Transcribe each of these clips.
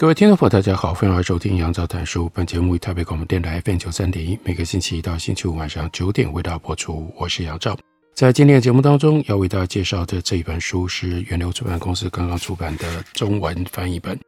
各位听众朋友，大家好，欢迎收听杨照谈书。本节目以台北广播电台 FM 九三点一，每个星期一到星期五晚上九点为大家播出。我是杨照，在今天的节目当中，要为大家介绍的这一本书是远流出版公司刚刚出版的中文翻译本。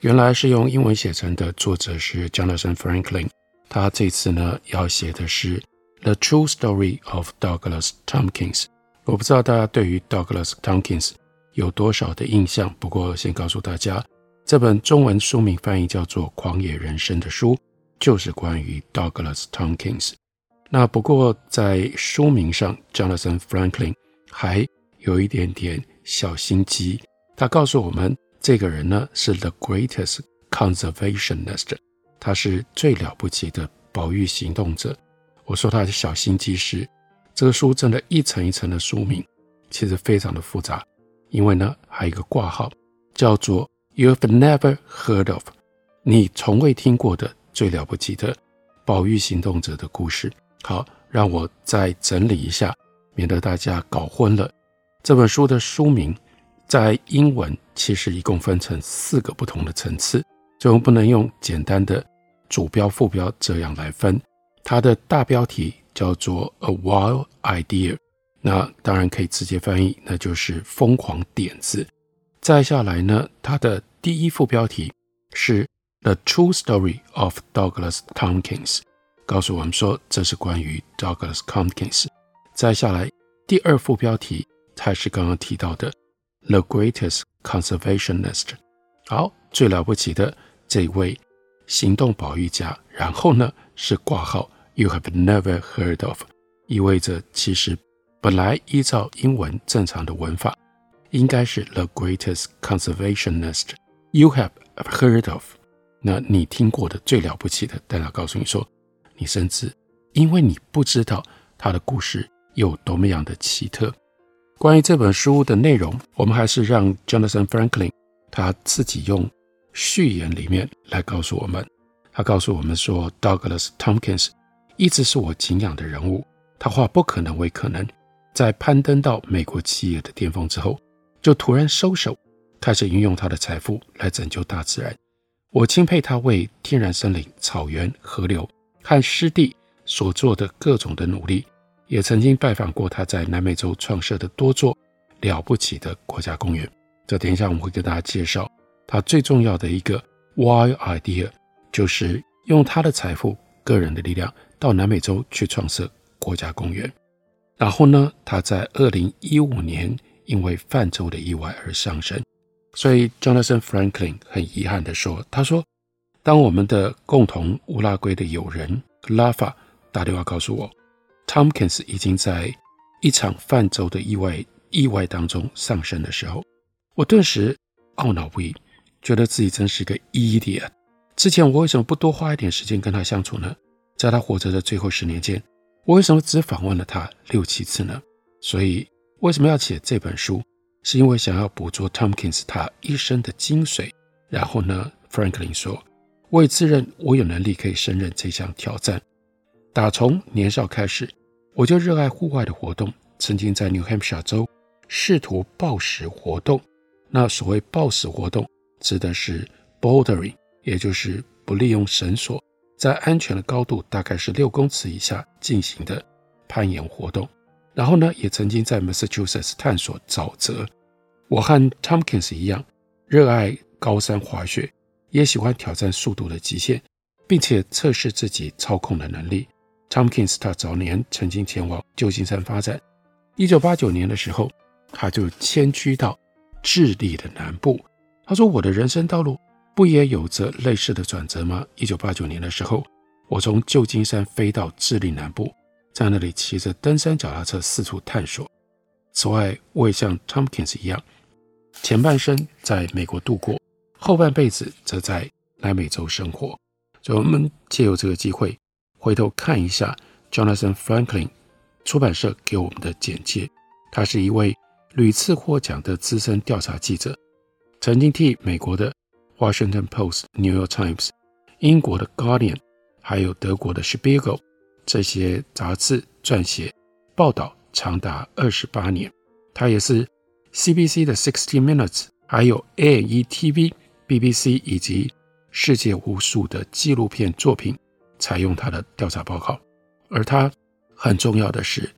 原来是用英文写成的，作者是 Jonathan Franklin。他这次呢要写的是 The True Story of Douglas Tompkins。我不知道大家对于 Douglas Tompkins 有多少的印象，不过先告诉大家。这本中文书名翻译叫做《狂野人生》的书，就是关于 Douglas Tompkins。那不过在书名上，Jonathan Franklin 还有一点点小心机。他告诉我们，这个人呢是 The Greatest Conservationist，他是最了不起的保育行动者。我说他的小心机是，这个书真的一层一层的书名，其实非常的复杂，因为呢还有一个挂号叫做。You've never heard of，你从未听过的最了不起的保育行动者的故事。好，让我再整理一下，免得大家搞混了。这本书的书名在英文其实一共分成四个不同的层次，所以我们不能用简单的主标副标这样来分。它的大标题叫做 A Wild Idea，那当然可以直接翻译，那就是疯狂点子。再下来呢，它的第一副标题是 The True Story of Douglas Tompkins，告诉我们说这是关于 Douglas Tompkins。再下来第二副标题才是刚刚提到的 The Greatest Conservationist，好，最了不起的这位行动保育家。然后呢是挂号 You have never heard of，意味着其实本来依照英文正常的文法。应该是 the greatest conservationist you have heard of，那你听过的最了不起的，但他告诉你说，你甚至因为你不知道他的故事有多么样的奇特。关于这本书的内容，我们还是让 Jonathan Franklin 他自己用序言里面来告诉我们。他告诉我们说，Douglas Tompkins 一直是我敬仰的人物，他化不可能为可能，在攀登到美国企业的巅峰之后。就突然收手，开始运用他的财富来拯救大自然。我钦佩他为天然森林、草原、河流和湿地所做的各种的努力，也曾经拜访过他在南美洲创设的多座了不起的国家公园。这等一下我们会跟大家介绍他最重要的一个 wild idea，就是用他的财富、个人的力量到南美洲去创设国家公园。然后呢，他在二零一五年。因为泛舟的意外而丧生，所以 Jonathan Franklin 很遗憾地说：“他说，当我们的共同乌拉圭的友人 Lava 打电话告诉我，Tomkins 已经在一场泛舟的意外意外当中丧生的时候，我顿时懊恼不已，觉得自己真是个 idiot。之前我为什么不多花一点时间跟他相处呢？在他活着的最后十年间，我为什么只访问了他六七次呢？所以。”为什么要写这本书？是因为想要捕捉 Tompkins 他一生的精髓。然后呢，Franklin 说：“我也自认我有能力可以胜任这项挑战。打从年少开始，我就热爱户外的活动。曾经在 New Hampshire 州试图暴食活动。那所谓暴食活动，指的是 bouldering，也就是不利用绳索，在安全的高度大概是六公尺以下进行的攀岩活动。”然后呢，也曾经在 Massachusetts 探索沼泽。我和 Tompkins 一样，热爱高山滑雪，也喜欢挑战速度的极限，并且测试自己操控的能力。Tomkins 他早年曾经前往旧金山发展。一九八九年的时候，他就迁居到智利的南部。他说：“我的人生道路不也有着类似的转折吗？”一九八九年的时候，我从旧金山飞到智利南部。在那里骑着登山脚踏车四处探索，此外，我也像 Tompkins 一样，前半生在美国度过，后半辈子则在南美洲生活。所以，我们借由这个机会，回头看一下 Jonathan Franklin 出版社给我们的简介。他是一位屡次获奖的资深调查记者，曾经替美国的 Washington Post、New York Times、英国的 Guardian，还有德国的 Spiegel 这些杂志撰写报道长达二十八年。他也是 CBC 的 Sixty Minutes，还有 A&E TV、BBC 以及世界无数的纪录片作品采用他的调查报告。而他很重要的是，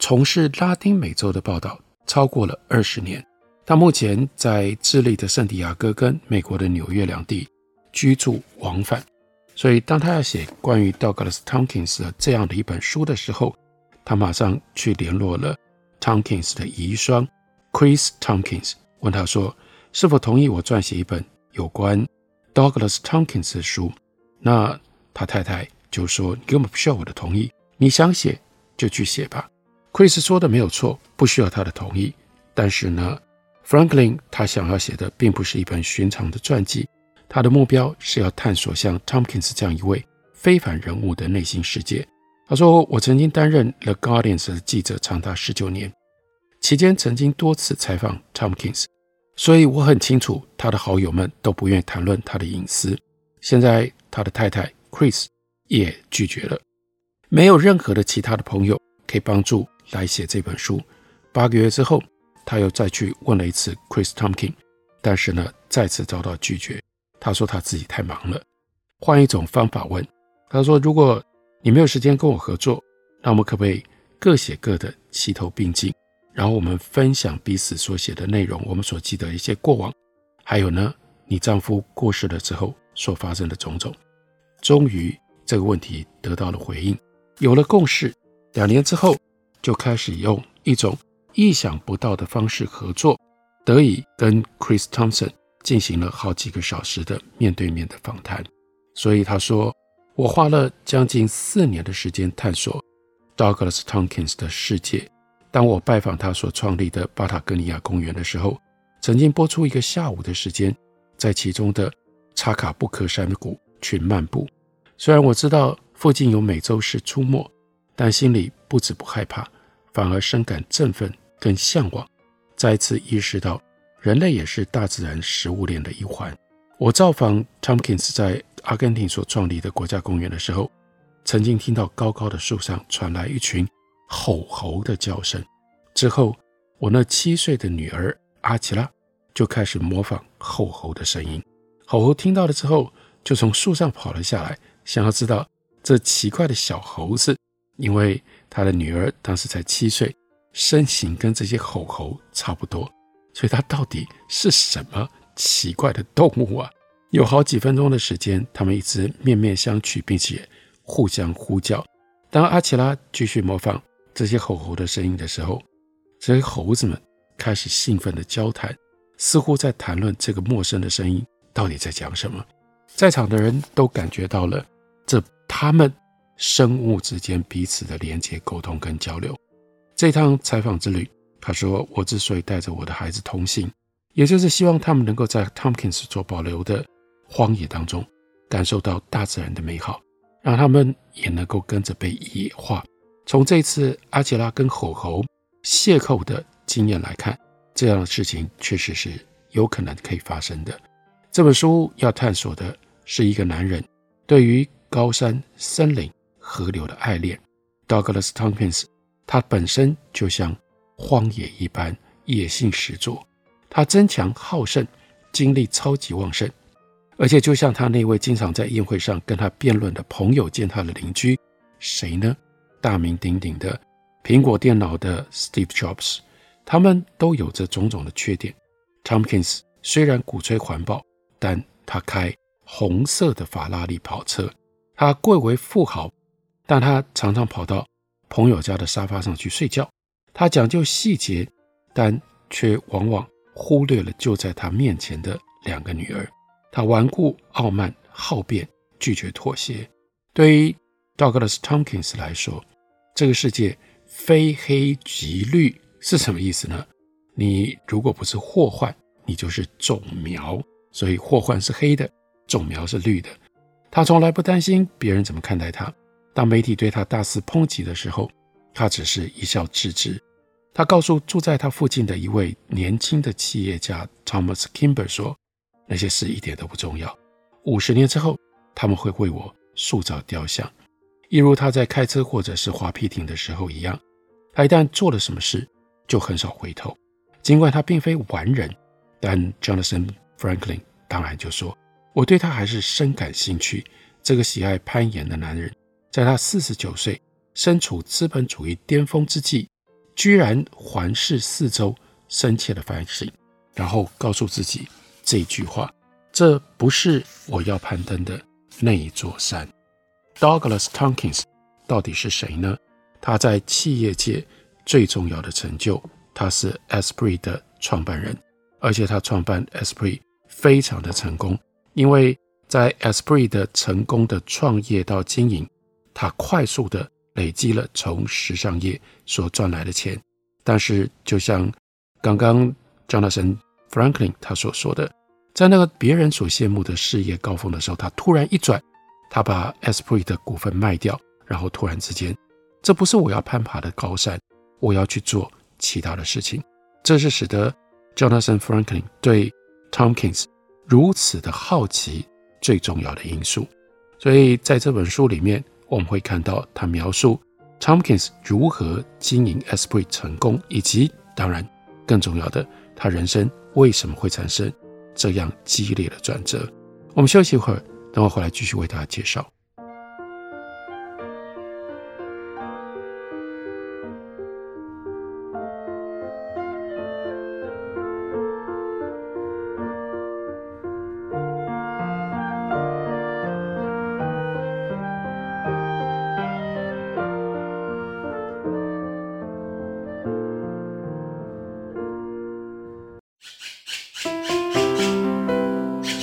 从事拉丁美洲的报道超过了二十年。他目前在智利的圣地亚哥跟美国的纽约两地居住往返。所以，当他要写关于 Douglas Tompkins 的这样的一本书的时候，他马上去联络了 Tompkins 的遗孀 Chris Tompkins，问他说：“是否同意我撰写一本有关 Douglas Tompkins 的书？”那他太太就说：“你根本不需要我的同意，你想写就去写吧。” Chris 说的没有错，不需要他的同意。但是呢，Franklin 他想要写的并不是一本寻常的传记，他的目标是要探索像 Tompkins 这样一位非凡人物的内心世界。他说：“我曾经担任 The Guardians 的记者长达十九年，期间曾经多次采访 Tompkins，所以我很清楚他的好友们都不愿意谈论他的隐私。现在他的太太 Chris 也拒绝了，没有任何的其他的朋友可以帮助。”来写这本书。八个月之后，他又再去问了一次 Chris Tompkins，但是呢，再次遭到拒绝。他说他自己太忙了。换一种方法问，他说：“如果你没有时间跟我合作，那我们可不可以各写各的，齐头并进？然后我们分享彼此所写的内容，我们所记得一些过往，还有呢，你丈夫过世了之后所发生的种种。”终于，这个问题得到了回应，有了共识。两年之后。就开始用一种意想不到的方式合作，得以跟 Chris Thompson 进行了好几个小时的面对面的访谈。所以他说：“我花了将近四年的时间探索 Douglas Tompkins 的世界。当我拜访他所创立的巴塔哥尼亚公园的时候，曾经拨出一个下午的时间，在其中的查卡布克山谷去漫步。虽然我知道附近有美洲狮出没。”但心里不止不害怕，反而深感振奋跟向往，再次意识到人类也是大自然食物链的一环。我造访 Tompkins 在阿根廷所创立的国家公园的时候，曾经听到高高的树上传来一群吼猴的叫声。之后，我那七岁的女儿阿奇拉就开始模仿吼猴的声音。吼猴听到了之后，就从树上跑了下来，想要知道这奇怪的小猴子。因为他的女儿当时才七岁，身形跟这些吼猴差不多，所以它到底是什么奇怪的动物啊？有好几分钟的时间，他们一直面面相觑，并且互相呼叫。当阿奇拉继续模仿这些吼猴的声音的时候，这些猴子们开始兴奋地交谈，似乎在谈论这个陌生的声音到底在讲什么。在场的人都感觉到了，这他们。生物之间彼此的连接、沟通跟交流。这趟采访之旅，他说：“我之所以带着我的孩子同行，也就是希望他们能够在 Tompkins 所保留的荒野当中，感受到大自然的美好，让他们也能够跟着被野化。从这次阿吉拉跟吼猴邂逅的经验来看，这样的事情确实是有可能可以发生的。这本书要探索的是一个男人对于高山、森林。”河流的爱恋，Douglas Tompkins，他本身就像荒野一般野性十足，他争强好胜，精力超级旺盛，而且就像他那位经常在宴会上跟他辩论的朋友兼他的邻居，谁呢？大名鼎鼎的苹果电脑的 Steve Jobs，他们都有着种种的缺点。Tomkins 虽然鼓吹环保，但他开红色的法拉利跑车，他贵为富豪。但他常常跑到朋友家的沙发上去睡觉。他讲究细节，但却往往忽略了就在他面前的两个女儿。他顽固、傲慢、好辩，拒绝妥协。对于 Douglas Tompkins 来说，这个世界非黑即绿是什么意思呢？你如果不是祸患，你就是种苗。所以祸患是黑的，种苗是绿的。他从来不担心别人怎么看待他。当媒体对他大肆抨击的时候，他只是一笑置之。他告诉住在他附近的一位年轻的企业家 Thomas Kimber 说：“那些事一点都不重要。五十年之后，他们会为我塑造雕像，一如他在开车或者是划皮艇的时候一样。他一旦做了什么事，就很少回头。尽管他并非完人，但 Jonathan Franklin 当然就说：我对他还是深感兴趣。这个喜爱攀岩的男人，在他四十九岁，身处资本主义巅峰之际。”居然环视四周，深切的反省，然后告诉自己这句话：这不是我要攀登的那一座山。Douglas Tomkins 到底是谁呢？他在企业界最重要的成就，他是 Esprit 的创办人，而且他创办 Esprit 非常的成功，因为在 Esprit 的成功的创业到经营，他快速的。累积了从时尚业所赚来的钱，但是就像刚刚 Jonathan Franklin 他所说的，在那个别人所羡慕的事业高峰的时候，他突然一转，他把 Esprit 的股份卖掉，然后突然之间，这不是我要攀爬的高山，我要去做其他的事情，这是使得 Jonathan Franklin 对 Tomkins 如此的好奇最重要的因素。所以在这本书里面。我们会看到他描述 Tompkins 如何经营 Esprit 成功，以及当然更重要的，他人生为什么会产生这样激烈的转折。我们休息一会儿，等我回来继续为大家介绍。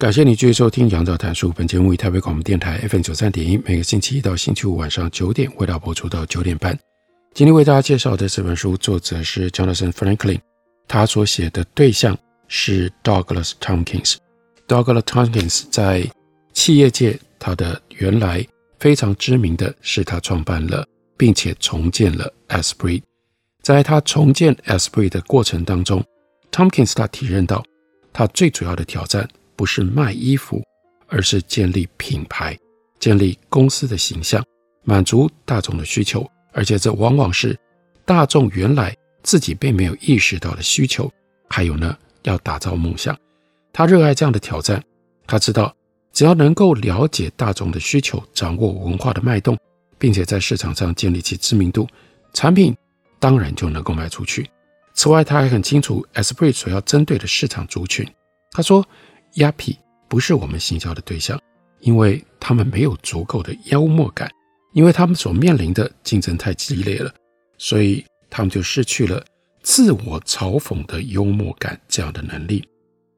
感谢你继续收听《杨照谈书》。本节目以台北广播电台 FM 九三点一，每个星期一到星期五晚上九点，为大家播出到九点半。今天为大家介绍的这本书，作者是 Jonathan Franklin，他所写的对象是 Douglas Tompkins。Douglas Tompkins 在企业界，他的原来非常知名的是，他创办了并且重建了 Esprit。在他重建 Esprit 的过程当中，Tompkins 他体认到他最主要的挑战。不是卖衣服，而是建立品牌，建立公司的形象，满足大众的需求，而且这往往是大众原来自己并没有意识到的需求。还有呢，要打造梦想。他热爱这样的挑战，他知道只要能够了解大众的需求，掌握文化的脉动，并且在市场上建立起知名度，产品当然就能够卖出去。此外，他还很清楚 Esprit 所要针对的市场族群。他说。鸭皮不是我们行销的对象，因为他们没有足够的幽默感，因为他们所面临的竞争太激烈了，所以他们就失去了自我嘲讽的幽默感这样的能力。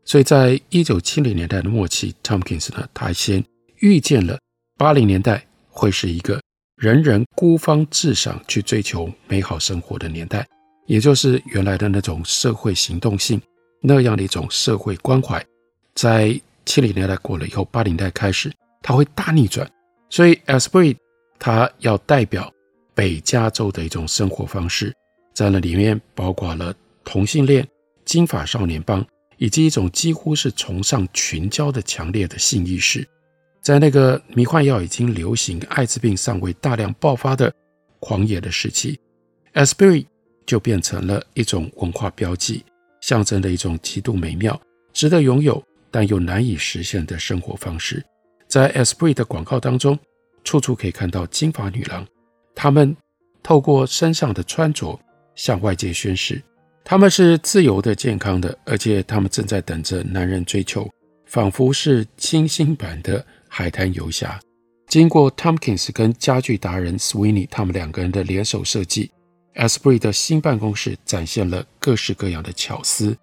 所以在一九七零年代的末期，Tomkins 呢，他先预见了八零年代会是一个人人孤芳自赏去追求美好生活的年代，也就是原来的那种社会行动性那样的一种社会关怀，在七零年代过了以后，八零代开始，它会大逆转。所以 Asbury 它要代表北加州的一种生活方式，在那里面包括了同性恋、金发少年帮，以及一种几乎是崇尚群交的强烈的性意识。在那个迷幻药已经流行、艾滋病尚未大量爆发的狂野的时期，Asbury 就变成了一种文化标记，象征着一种极度美妙、值得拥有。但又难以实现的生活方式，在 Esprit 的广告当中，处处可以看到金发女郎。她们透过身上的穿着向外界宣示，她们是自由的、健康的，而且她们正在等着男人追求，仿佛是清新版的海滩游侠。经过 Tompkins 跟家具达人 Sweeney 他们两个人的联手设计，Esprit 的新办公室展现了各式各样的巧思。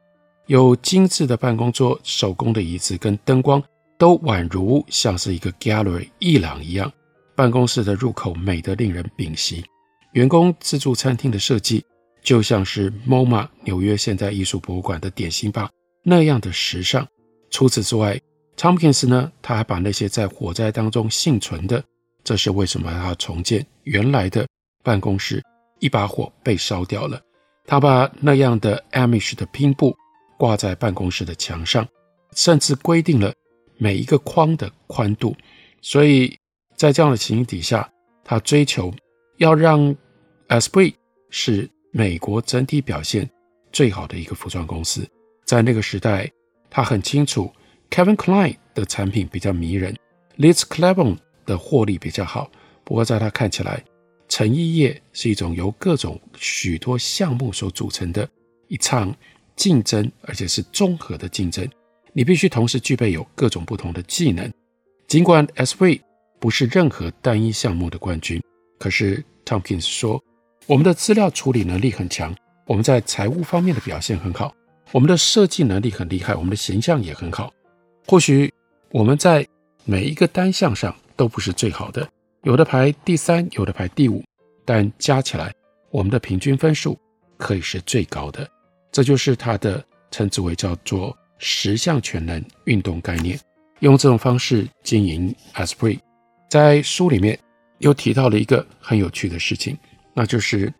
有精致的办公桌、手工的椅子跟灯光，都宛如像是一个 gallery 艺廊一样。办公室的入口美得令人屏息。员工自助餐厅的设计就像是 MoMA 纽约现代艺术博物馆的点心吧那样的时尚。除此之外，Tompkins 呢，他还把那些在火灾当中幸存的，这是为什么他重建原来的办公室，一把火被烧掉了，他把那样的 Amish 的拼布。挂在办公室的墙上，甚至规定了每一个框的宽度。所以在这样的情形底下，他追求要让 Asbury 是美国整体表现最好的一个服装公司。在那个时代，他很清楚 Kevin Klein 的产品比较迷人，Liz Claiborne 的获利比较好。不过在他看起来，成衣业是一种由各种许多项目所组成的一场。竞争，而且是综合的竞争。你必须同时具备有各种不同的技能。尽管 S V 不是任何单一项目的冠军，可是 Tompkins 说，我们的资料处理能力很强，我们在财务方面的表现很好，我们的设计能力很厉害，我们的形象也很好。或许我们在每一个单项上都不是最好的，有的排第三，有的排第五，但加起来，我们的平均分数可以是最高的。这就是他的称之为叫做十项全能运动概念，用这种方式经营 Asbury。在书里面又提到了一个很有趣的事情，那就是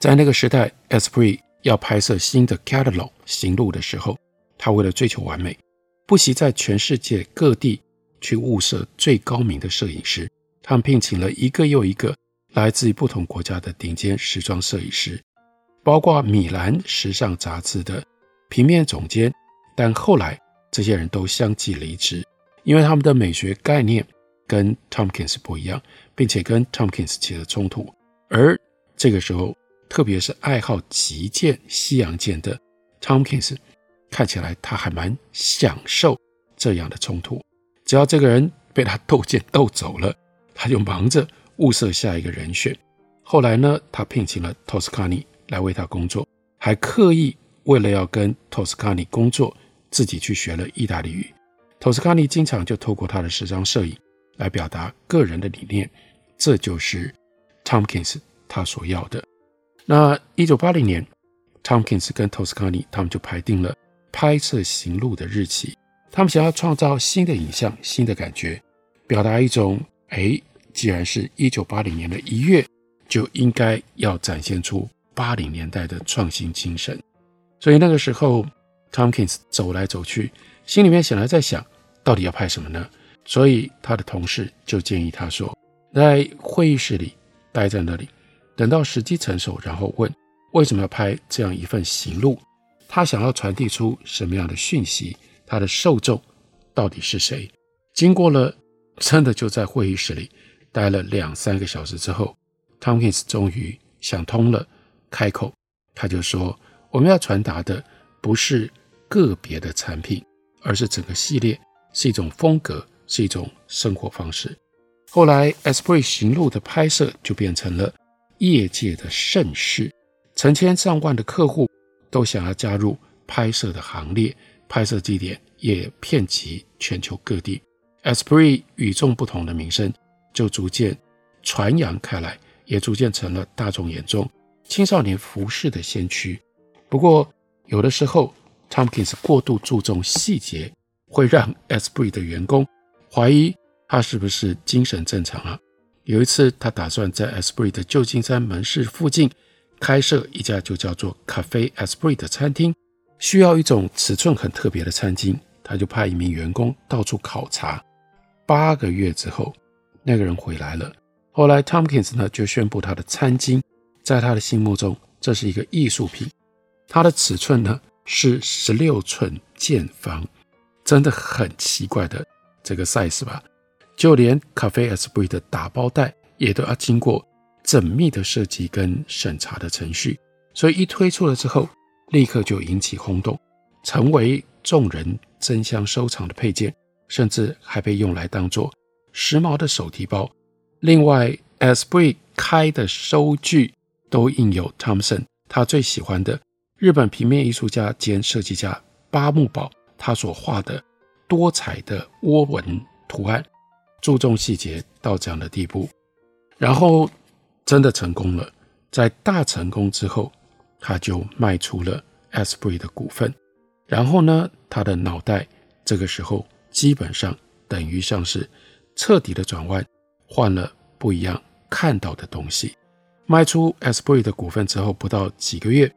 在那个时代，Asbury 要拍摄新的 Catalog 行录的时候，他为了追求完美，不惜在全世界各地去物色最高明的摄影师，他们聘请了一个又一个来自于不同国家的顶尖时装摄影师。包括米兰时尚杂志的平面总监，但后来这些人都相继离职，因为他们的美学概念跟 Tompkins 不一样，并且跟 Tompkins 起了冲突。而这个时候，特别是爱好击剑、西洋剑的 Tompkins，看起来他还蛮享受这样的冲突。只要这个人被他斗剑斗走了，他就忙着物色下一个人选。后来呢，他聘请了 Toscani。来为他工作，还刻意为了要跟托斯卡尼工作，自己去学了意大利语。托斯卡尼经常就透过他的时装摄影来表达个人的理念，这就是 Tompkins 他所要的。那一九八零年，Tompkins 跟托斯卡尼他们就排定了拍摄行录的日期，他们想要创造新的影像、新的感觉，表达一种哎，既然是一九八零年的一月，就应该要展现出。八零年代的创新精神，所以那个时候，Tomkins 走来走去，心里面显然在想，到底要拍什么呢？所以他的同事就建议他说，在会议室里待在那里，等到时机成熟，然后问为什么要拍这样一份行录，他想要传递出什么样的讯息，他的受众到底是谁？经过了真的就在会议室里待了两三个小时之后，Tomkins 终于想通了。开口，他就说：“我们要传达的不是个别的产品，而是整个系列，是一种风格，是一种生活方式。”后来，Esprit 行路的拍摄就变成了业界的盛事，成千上万的客户都想要加入拍摄的行列，拍摄地点也遍及全球各地。Esprit 与众不同的名声就逐渐传扬开来，也逐渐成了大众眼中青少年服饰的先驱。不过，有的时候 Tompkins 过度注重细节，会让 Esprit 的员工怀疑他是不是精神正常啊。有一次，他打算在 Esprit 的旧金山门市附近开设一家就叫做 Cafe Esprit 的餐厅，需要一种尺寸很特别的餐巾，他就派一名员工到处考察。八个月之后，那个人回来了。后来，Tompkins 呢就宣布他的餐巾在他的心目中这是一个艺术品。它的尺寸呢是十六寸见方，真的很奇怪的这个 size 吧？就连 Cafe Esprit 的打包袋也都要经过缜密的设计跟审查的程序，所以一推出了之后，立刻就引起轰动，成为众人争相收藏的配件。甚至还被用来当做时髦的手提包。另外，Esprit 开的收据都印有 Thompson 他最喜欢的日本平面艺术家兼设计家八木保他所画的多彩的涡纹图案，注重细节到这样的地步。然后真的成功了，在大成功之后，他就卖出了 Esprit 的股份。然后呢，他的脑袋这个时候。基本上等于像是彻底的转弯，换了不一样看到的东西。卖出 SB 的股份之后，不到几个月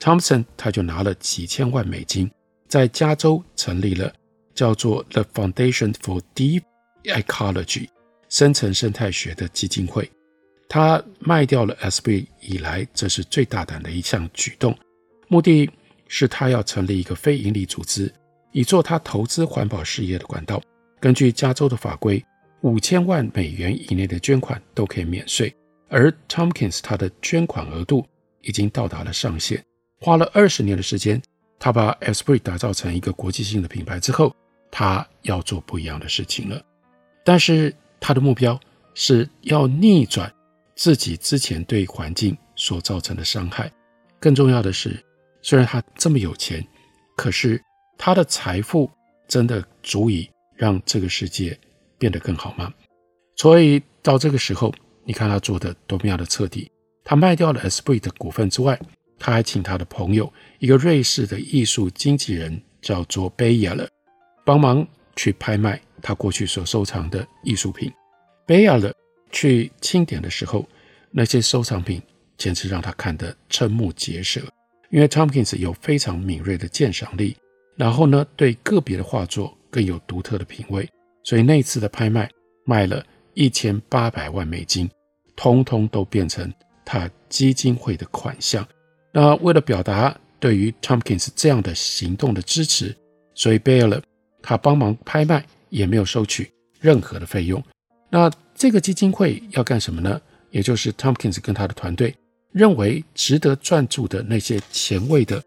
，Thompson 他就拿了几千万美金，在加州成立了叫做 The Foundation for Deep Ecology 深层生态学的基金会。他卖掉了 SB 以来，这是最大胆的一项举动，目的是他要成立一个非营利组织。以做他投资环保事业的管道。根据加州的法规，五千万美元以内的捐款都可以免税。而 Tompkins 他的捐款额度已经到达了上限。花了二十年的时间，他把 Esprit 打造成一个国际性的品牌之后，他要做不一样的事情了。但是他的目标是要逆转自己之前对环境所造成的伤害。更重要的是，虽然他这么有钱，可是。他的财富真的足以让这个世界变得更好吗？所以到这个时候，你看他做的多么样的彻底。他卖掉了 Esprit 的股份之外，他还请他的朋友，一个瑞士的艺术经纪人，叫做 Bayer，帮忙去拍卖他过去所收藏的艺术品。Beyeler 去清点的时候，那些收藏品简直让他看得瞠目结舌，因为 Tompkins 有非常敏锐的鉴赏力。然后呢，对个别的画作更有独特的品味，所以那次的拍卖卖了一千八百万美金，通通都变成他基金会的款项。那为了表达对于 Tompkins 这样的行动的支持，所以 Beyeler 他帮忙拍卖，也没有收取任何的费用。那这个基金会要干什么呢？也就是 Tompkins 跟他的团队认为值得专注的那些前卫的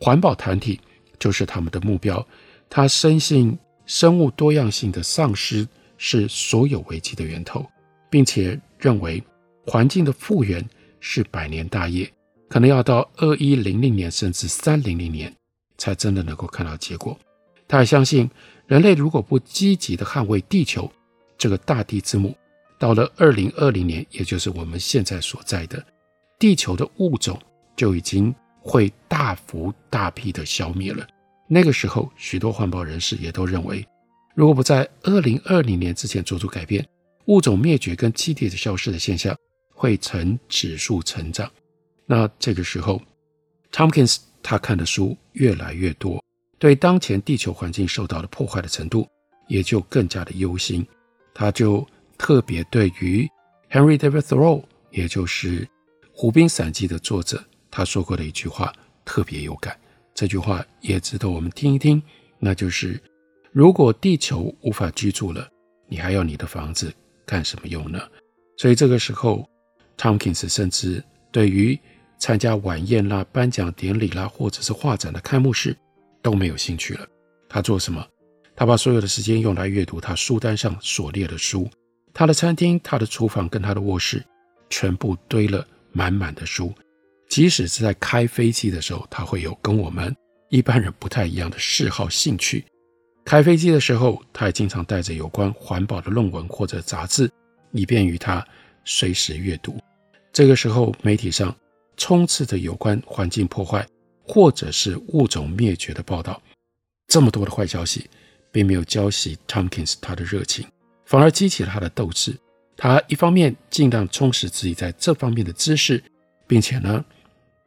环保团体。就是他们的目标。他深信生物多样性的丧失是所有危机的源头，并且认为环境的复原是百年大业，可能要到二一零零年甚至三零零年才真的能够看到结果。他还相信，人类如果不积极地捍卫地球这个大地之母，到了二零二零年，也就是我们现在所在的地球的物种就已经。会大幅大批的消灭了。那个时候，许多环保人士也都认为，如果不在二零二零年之前做出改变，物种灭绝跟栖地的消失的现象会呈指数成长。那这个时候，Tompkins 他看的书越来越多，对当前地球环境受到的破坏的程度也就更加的忧心。他就特别对于 Henry David Thoreau，也就是《湖滨散记》的作者。他说过的一句话特别有感，这句话也值得我们听一听，那就是：如果地球无法居住了，你还要你的房子干什么用呢？所以这个时候，Tomkins 甚至对于参加晚宴啦、颁奖典礼啦，或者是画展的开幕式都没有兴趣了。他做什么？他把所有的时间用来阅读他书单上所列的书。他的餐厅、他的厨房跟他的卧室，全部堆了满满的书。即使是在开飞机的时候，他会有跟我们一般人不太一样的嗜好兴趣。开飞机的时候，他也经常带着有关环保的论文或者杂志，以便于他随时阅读。这个时候，媒体上充斥着有关环境破坏或者是物种灭绝的报道，这么多的坏消息，并没有浇熄 Tompkins 他的热情，反而激起了他的斗志。他一方面尽量充实自己在这方面的知识，并且呢，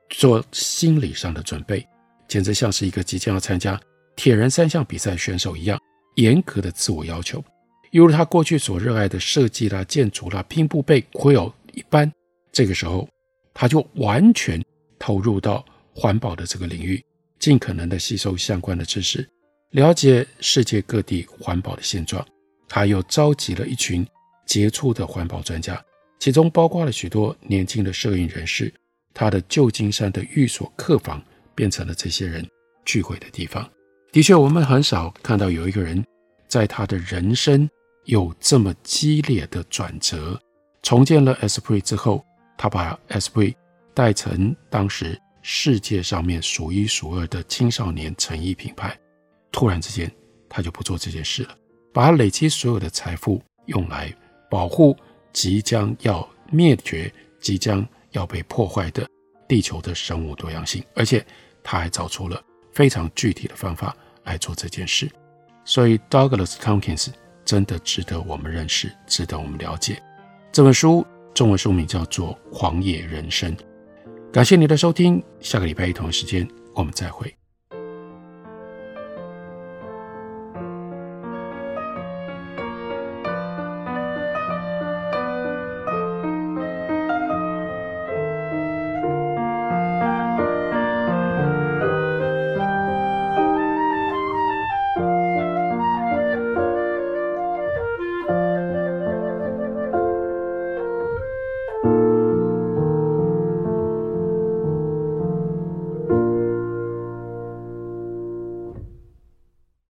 做心理上的准备，简直像是一个即将要参加铁人三项比赛选手一样严格的自我要求，犹如他过去所热爱的设计啦、建筑啦、拼布被 quill 一般。这个时候，他就完全投入到环保的这个领域，尽可能的吸收相关的知识，了解世界各地环保的现状。他又召集了一群。杰出的环保专家，其中包括了许多年轻的摄影人士。他的旧金山的寓所客房变成了这些人聚会的地方。的确，我们很少看到有一个人在他的人生有这么激烈的转折。重建了 Esprit 之后，他把 Esprit 带成当时世界上面数一数二的青少年成衣品牌。突然之间，他就不做这件事了，把累积所有的财富用来。保护即将要灭绝、即将要被破坏的地球的生物多样性，而且他还找出了非常具体的方法来做这件事。所以，Douglas Tompkins 真的值得我们认识，值得我们了解。这本书中文书名叫做《狂野人生》。感谢你的收听，下个礼拜一同一时间我们再会。